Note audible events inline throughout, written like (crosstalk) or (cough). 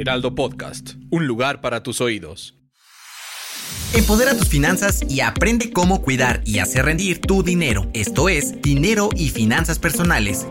Heraldo Podcast, un lugar para tus oídos. Empodera tus finanzas y aprende cómo cuidar y hacer rendir tu dinero. Esto es Dinero y Finanzas Personales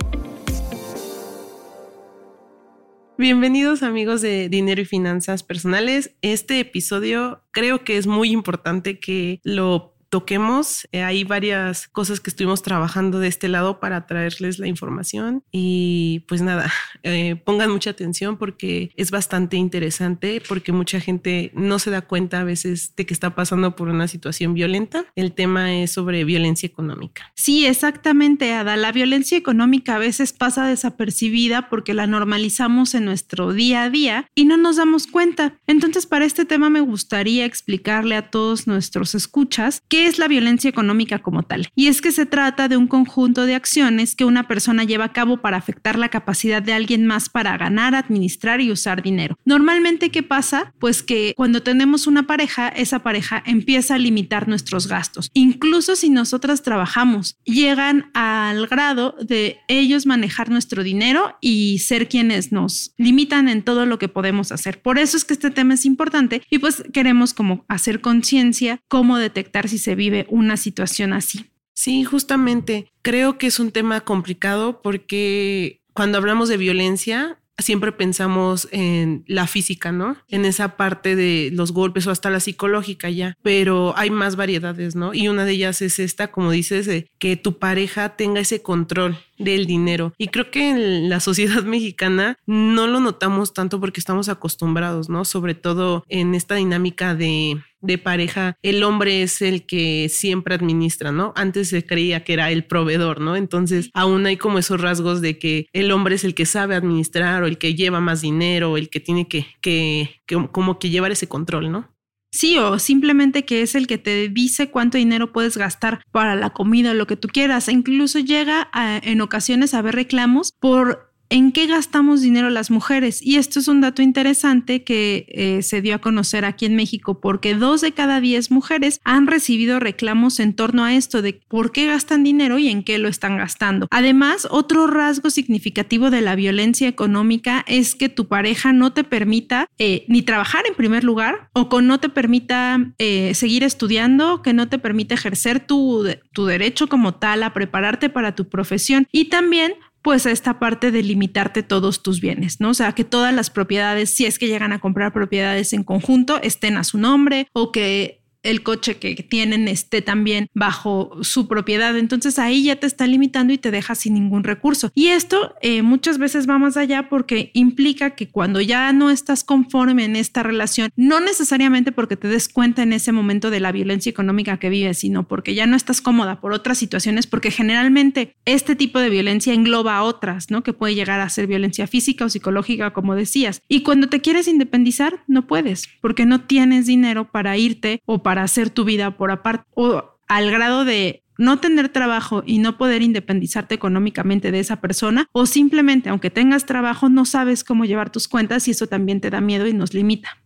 Bienvenidos amigos de Dinero y Finanzas Personales. Este episodio creo que es muy importante que lo toquemos. Eh, hay varias cosas que estuvimos trabajando de este lado para traerles la información y pues nada, (laughs) eh, pongan mucha atención porque es bastante interesante porque mucha gente no se da cuenta a veces de que está pasando por una situación violenta. El tema es sobre violencia económica. Sí, exactamente, Ada. La violencia económica a veces pasa desapercibida porque la normalizamos en nuestro día a día y no nos damos cuenta. Entonces, para este tema me gustaría explicarle a todos nuestros escuchas que ¿Qué es la violencia económica como tal? Y es que se trata de un conjunto de acciones que una persona lleva a cabo para afectar la capacidad de alguien más para ganar, administrar y usar dinero. Normalmente, ¿qué pasa? Pues que cuando tenemos una pareja, esa pareja empieza a limitar nuestros gastos. Incluso si nosotras trabajamos, llegan al grado de ellos manejar nuestro dinero y ser quienes nos limitan en todo lo que podemos hacer. Por eso es que este tema es importante y pues queremos como hacer conciencia, cómo detectar si se vive una situación así. Sí, justamente creo que es un tema complicado porque cuando hablamos de violencia, siempre pensamos en la física, ¿no? En esa parte de los golpes o hasta la psicológica ya, pero hay más variedades, ¿no? Y una de ellas es esta, como dices, de que tu pareja tenga ese control del dinero. Y creo que en la (laughs) sociedad mexicana no lo notamos tanto porque estamos acostumbrados, ¿no? Sobre todo en esta dinámica de de pareja, el hombre es el que siempre administra, ¿no? Antes se creía que era el proveedor, ¿no? Entonces aún hay como esos rasgos de que el hombre es el que sabe administrar o el que lleva más dinero, o el que tiene que, que, como que llevar ese control, ¿no? Sí, o simplemente que es el que te dice cuánto dinero puedes gastar para la comida o lo que tú quieras. E incluso llega en ocasiones a haber reclamos por en qué gastamos dinero las mujeres. Y esto es un dato interesante que eh, se dio a conocer aquí en México porque dos de cada diez mujeres han recibido reclamos en torno a esto de por qué gastan dinero y en qué lo están gastando. Además, otro rasgo significativo de la violencia económica es que tu pareja no te permita eh, ni trabajar en primer lugar o que no te permita eh, seguir estudiando, que no te permita ejercer tu, tu derecho como tal a prepararte para tu profesión y también pues esta parte de limitarte todos tus bienes, ¿no? O sea, que todas las propiedades, si es que llegan a comprar propiedades en conjunto, estén a su nombre o que el coche que tienen esté también bajo su propiedad. Entonces ahí ya te está limitando y te deja sin ningún recurso. Y esto eh, muchas veces va más allá porque implica que cuando ya no estás conforme en esta relación, no necesariamente porque te des cuenta en ese momento de la violencia económica que vives, sino porque ya no estás cómoda por otras situaciones, porque generalmente este tipo de violencia engloba a otras, ¿no? Que puede llegar a ser violencia física o psicológica, como decías. Y cuando te quieres independizar, no puedes, porque no tienes dinero para irte o para para hacer tu vida por aparte o al grado de no tener trabajo y no poder independizarte económicamente de esa persona o simplemente aunque tengas trabajo no sabes cómo llevar tus cuentas y eso también te da miedo y nos limita.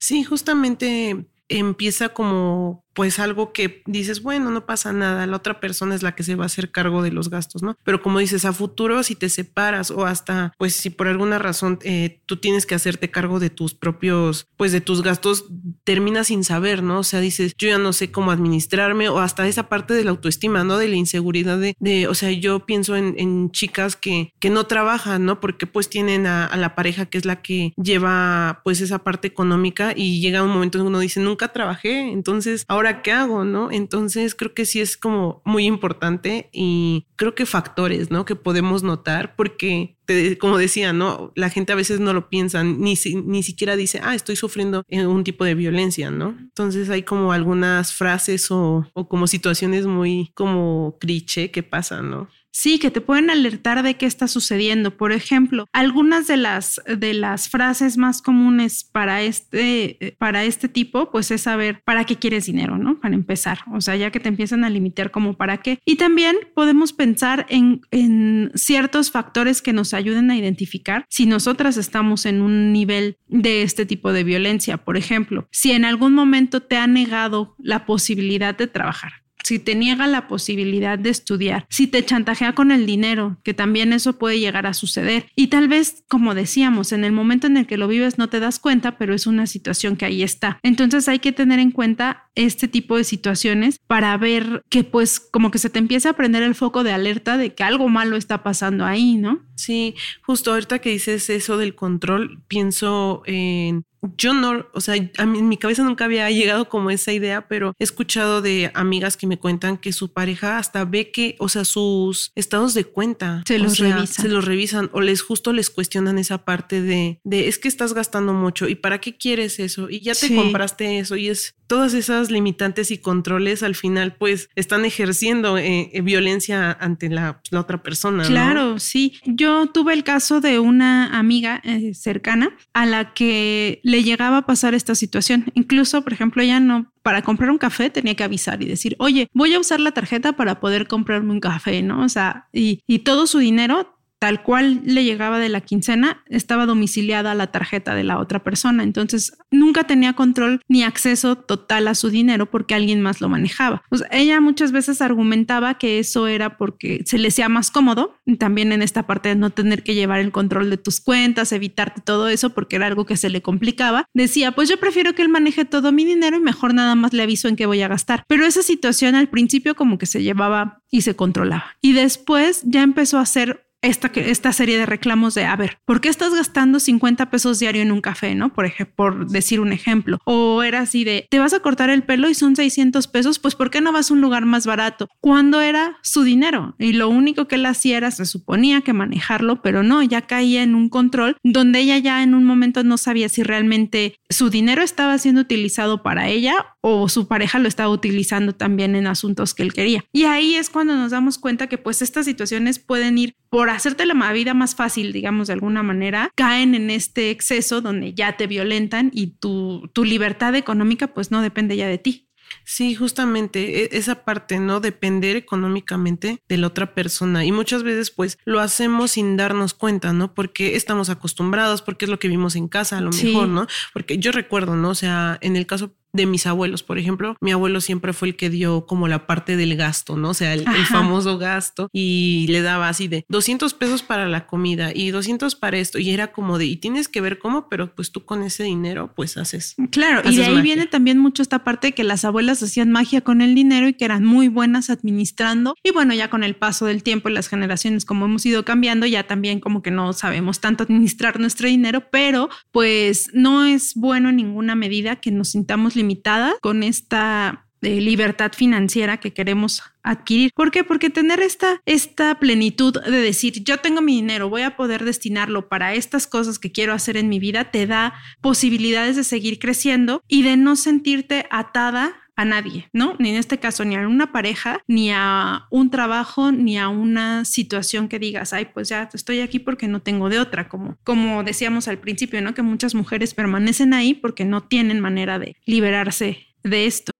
Sí, justamente empieza como pues algo que dices, bueno, no pasa nada, la otra persona es la que se va a hacer cargo de los gastos, ¿no? Pero como dices, a futuro, si te separas o hasta, pues si por alguna razón eh, tú tienes que hacerte cargo de tus propios, pues de tus gastos, terminas sin saber, ¿no? O sea, dices, yo ya no sé cómo administrarme o hasta esa parte de la autoestima, ¿no? De la inseguridad de, o sea, yo pienso en, en, chicas que, que no trabajan, ¿no? Porque pues tienen a, a la pareja que es la que lleva pues esa parte económica y llega un momento en que uno dice, nunca trabajé, entonces ahora qué hago? ¿No? Entonces creo que sí es como muy importante y creo que factores, ¿no? Que podemos notar porque, como decía, ¿no? La gente a veces no lo piensa, ni, ni siquiera dice, ah, estoy sufriendo un tipo de violencia, ¿no? Entonces hay como algunas frases o, o como situaciones muy como cliché que pasan, ¿no? Sí, que te pueden alertar de qué está sucediendo. Por ejemplo, algunas de las, de las frases más comunes para este, para este tipo, pues es saber para qué quieres dinero, ¿no? Para empezar. O sea, ya que te empiezan a limitar como para qué. Y también podemos pensar en, en ciertos factores que nos ayuden a identificar si nosotras estamos en un nivel de este tipo de violencia. Por ejemplo, si en algún momento te ha negado la posibilidad de trabajar si te niega la posibilidad de estudiar, si te chantajea con el dinero, que también eso puede llegar a suceder. Y tal vez, como decíamos, en el momento en el que lo vives no te das cuenta, pero es una situación que ahí está. Entonces hay que tener en cuenta este tipo de situaciones para ver que pues como que se te empieza a prender el foco de alerta de que algo malo está pasando ahí, ¿no? Sí, justo ahorita que dices eso del control, pienso en yo no, o sea, a mí, en mi cabeza nunca había llegado como esa idea, pero he escuchado de amigas que me cuentan que su pareja hasta ve que, o sea, sus estados de cuenta se los revisan. Se los revisan o les justo les cuestionan esa parte de, de es que estás gastando mucho y para qué quieres eso y ya te compraste eso y es todas esas limitantes y controles al final pues están ejerciendo eh, eh, violencia ante la, la otra persona. Claro, sí. Yo tuve el caso de una amiga eh, cercana a la que le llegaba a pasar esta situación. Incluso, por ejemplo, ella no, para comprar un café tenía que avisar y decir, oye, voy a usar la tarjeta para poder comprarme un café, ¿no? O sea, y, y todo su dinero tal cual le llegaba de la quincena, estaba domiciliada a la tarjeta de la otra persona. Entonces, nunca tenía control ni acceso total a su dinero porque alguien más lo manejaba. ella muchas veces argumentaba que eso era porque se le hacía más cómodo, también en esta parte de no tener que llevar el control de tus cuentas, evitarte todo eso porque era algo que se le complicaba. Decía, pues yo prefiero que él maneje todo mi dinero y mejor nada más le aviso en qué voy a gastar. Pero esa situación al principio como que se llevaba y se controlaba. Y después ya empezó a ser esta, esta serie de reclamos de, a ver, ¿por qué estás gastando 50 pesos diario en un café, no? Por, ejemplo, por decir un ejemplo. O era así de, te vas a cortar el pelo y son 600 pesos, pues ¿por qué no vas a un lugar más barato? Cuando era su dinero y lo único que él hacía era, se suponía que manejarlo, pero no, ya caía en un control donde ella ya en un momento no sabía si realmente su dinero estaba siendo utilizado para ella o su pareja lo estaba utilizando también en asuntos que él quería. Y ahí es cuando nos damos cuenta que pues estas situaciones pueden ir por hacerte la vida más fácil, digamos de alguna manera, caen en este exceso donde ya te violentan y tu, tu libertad económica pues no depende ya de ti. Sí, justamente e, esa parte, ¿no? Depender económicamente de la otra persona. Y muchas veces, pues, lo hacemos sin darnos cuenta, ¿no? Porque estamos acostumbrados, porque es lo que vimos en casa, a lo mejor, ¿no? Porque yo recuerdo, ¿no? O sea, en el caso de mis abuelos, por ejemplo, mi abuelo siempre fue el que dio como la parte del gasto, ¿no? O sea, el, famoso gasto y le daba así de 200 pesos para la comida y 200 para esto y era como de, y tienes que ver cómo, pero pues tú con ese dinero pues haces. Claro, y de ahí viene también mucho esta parte de que las abuelas hacían magia con el dinero y que eran muy buenas administrando y bueno, ya con el paso del tiempo y las generaciones como hemos ido cambiando, ya también como que no sabemos tanto administrar nuestro dinero, pero pues no es bueno en ninguna medida que nos sintamos limitada con esta eh, libertad financiera que queremos adquirir. ¿Por qué? Porque tener esta, esta plenitud de decir, yo tengo mi dinero, voy a poder destinarlo para estas cosas que quiero hacer en mi vida, te da posibilidades de seguir creciendo y de no sentirte atada a nadie, ¿no? Ni en este caso, ni a una pareja, ni a un trabajo, ni a una situación que digas, ay, pues ya estoy aquí porque no tengo de otra, como, como decíamos al principio, ¿no? Que muchas mujeres permanecen ahí porque no tienen manera de liberarse de esto.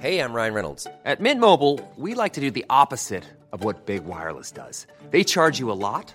Hey, I'm Ryan Reynolds. At Mint Mobile, we like to do the opposite of what Big Wireless does. They charge you a lot.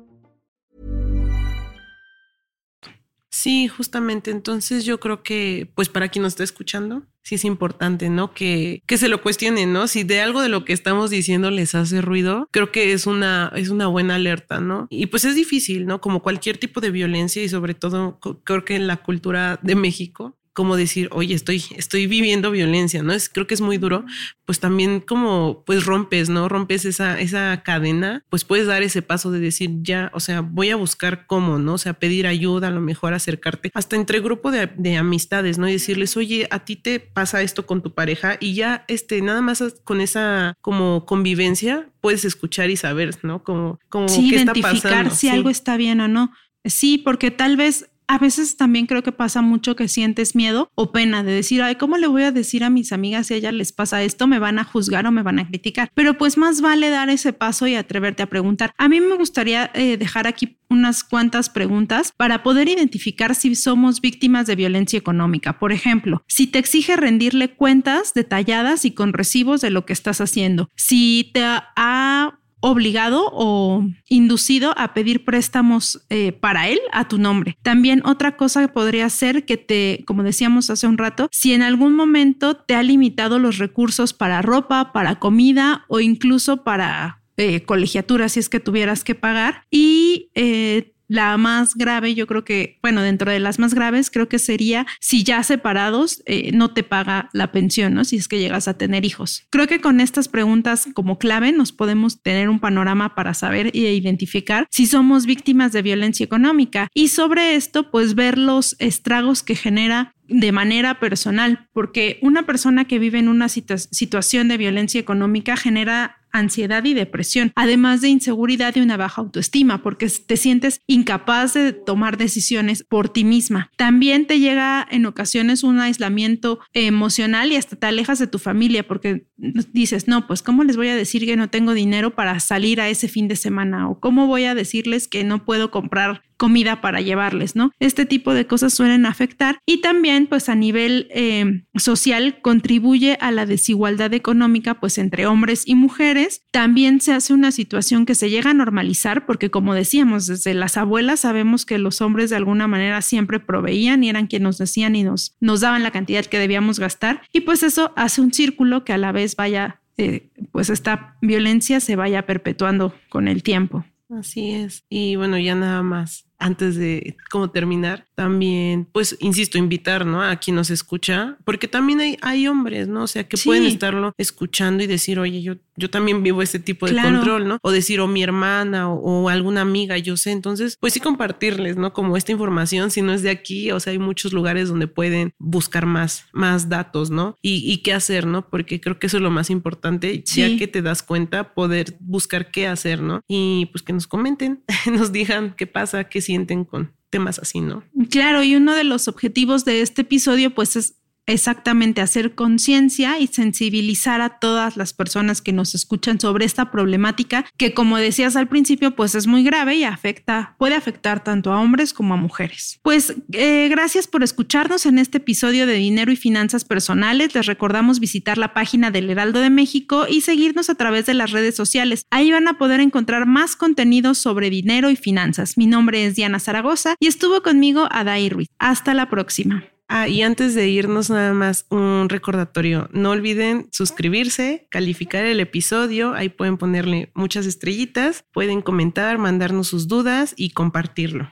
Sí, justamente. Entonces yo creo que, pues para quien nos está escuchando, sí es importante, ¿no? Que, que se lo cuestionen, ¿no? Si de algo de lo que estamos diciendo les hace ruido, creo que es una, es una buena alerta, ¿no? Y pues es difícil, ¿no? Como cualquier tipo de violencia y sobre todo creo que en la cultura de México, como decir, oye, estoy, estoy viviendo violencia, ¿no? Es, creo que es muy duro, pues también como, pues rompes, ¿no? Rompes esa, esa cadena, pues puedes dar ese paso de decir, ya, o sea, voy a buscar cómo, ¿no? O sea, pedir ayuda, a lo mejor acercarte, hasta entre grupo de, de amistades, ¿no? Y decirles, oye, a ti te pasa esto con tu pareja y ya, este, nada más con esa como convivencia, puedes escuchar y saber, ¿no? Como, como sí, qué identificar está pasando. si Sí. algo está bien o no. Sí, porque tal vez a veces también creo que pasa mucho que sientes miedo o pena de decir, ay, ¿cómo le voy a decir a mis amigas si a ellas les pasa esto? ¿Me van a juzgar o me van a criticar? Pero pues más vale dar ese paso y atreverte a preguntar. A mí me gustaría eh, dejar aquí unas cuantas preguntas para poder identificar si somos víctimas de violencia económica. Por ejemplo, si te exige rendirle cuentas detalladas y con recibos de lo que estás haciendo. Si te ha obligado o inducido a pedir préstamos eh, para él a tu nombre. También otra cosa que podría ser que te, como decíamos hace un rato, si en algún momento te ha limitado los recursos para ropa, para comida o incluso para eh, colegiatura si es que tuvieras que pagar. Y eh, la más grave, yo creo que, bueno, dentro de las más graves, creo que sería si ya separados eh, no te paga la pensión, ¿no? Si es que llegas a tener hijos. Creo que con estas preguntas como clave nos podemos tener un panorama para saber e identificar si somos víctimas de violencia económica. Y sobre esto, pues ver los estragos que genera de manera personal, porque una persona que vive en una situa situación de violencia económica genera ansiedad y depresión, además de inseguridad y una baja autoestima, porque te sientes incapaz de tomar decisiones por ti misma. También te llega en ocasiones un aislamiento emocional y hasta te alejas de tu familia porque dices, no, pues ¿cómo les voy a decir que no tengo dinero para salir a ese fin de semana? ¿O cómo voy a decirles que no puedo comprar comida para llevarles, ¿no? Este tipo de cosas suelen afectar y también pues a nivel eh, social contribuye a la desigualdad económica pues entre hombres y mujeres. También se hace una situación que se llega a normalizar porque como decíamos desde las abuelas sabemos que los hombres de alguna manera siempre proveían y eran quienes nos decían y nos, nos daban la cantidad que debíamos gastar y pues eso hace un círculo que a la vez vaya eh, pues esta violencia se vaya perpetuando con el tiempo. Así es. Y bueno, ya nada más antes de como terminar, también, pues, insisto, invitar, ¿no? A quien nos escucha, porque también hay, hay hombres, ¿no? O sea, que Sí. pueden estarlo escuchando y decir, oye, yo, yo también vivo este tipo de Claro. control, ¿no? O decir, o mi hermana o, o alguna amiga, yo sé. Entonces, pues sí compartirles, ¿no? Como esta información, si no es de aquí, o sea, hay muchos lugares donde pueden buscar más, más datos, ¿no? Y, y qué hacer, ¿no? Porque creo que eso es lo más importante, Sí. ya que te das cuenta, poder buscar qué hacer, ¿no? Y pues que nos comenten, (laughs) nos digan qué pasa, qué sienten con temas así, ¿no? Claro, y uno de los objetivos de este episodio pues es exactamente hacer conciencia y sensibilizar a todas las personas que nos escuchan sobre esta problemática que como decías al principio pues es muy grave y afecta, puede afectar tanto a hombres como a mujeres. Pues eh, gracias por escucharnos en este episodio de Dinero y Finanzas Personales. Les recordamos visitar la página del Heraldo de México y seguirnos a través de las redes sociales. Ahí van a poder encontrar más contenido sobre dinero y finanzas. Mi nombre es Diana Zaragoza y estuvo conmigo Adai Ruiz. Hasta la próxima. Ah, y antes de irnos nada más un recordatorio, no olviden suscribirse, calificar el episodio, ahí pueden ponerle muchas estrellitas, pueden comentar, mandarnos sus dudas y compartirlo.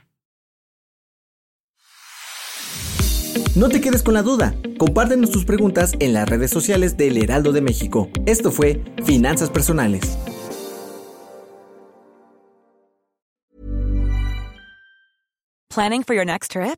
No te quedes con la duda. Compártenos tus preguntas en las redes sociales del Heraldo de México. Esto fue Finanzas Personales. Planning for your next trip?